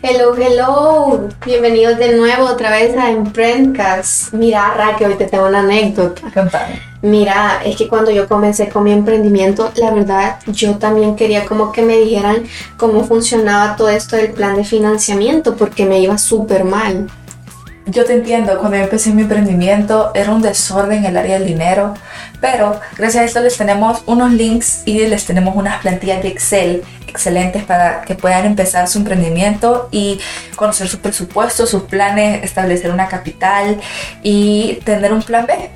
Hello, hello. Bienvenidos de nuevo otra vez a Emprendcast. Mira, Raquel, hoy te tengo una anécdota. Contame. Mira, es que cuando yo comencé con mi emprendimiento, la verdad, yo también quería como que me dijeran cómo funcionaba todo esto del plan de financiamiento, porque me iba súper mal. Yo te entiendo, cuando yo empecé mi emprendimiento era un desorden en el área del dinero, pero gracias a esto les tenemos unos links y les tenemos unas plantillas de Excel excelentes para que puedan empezar su emprendimiento y conocer su presupuesto, sus planes, establecer una capital y tener un plan B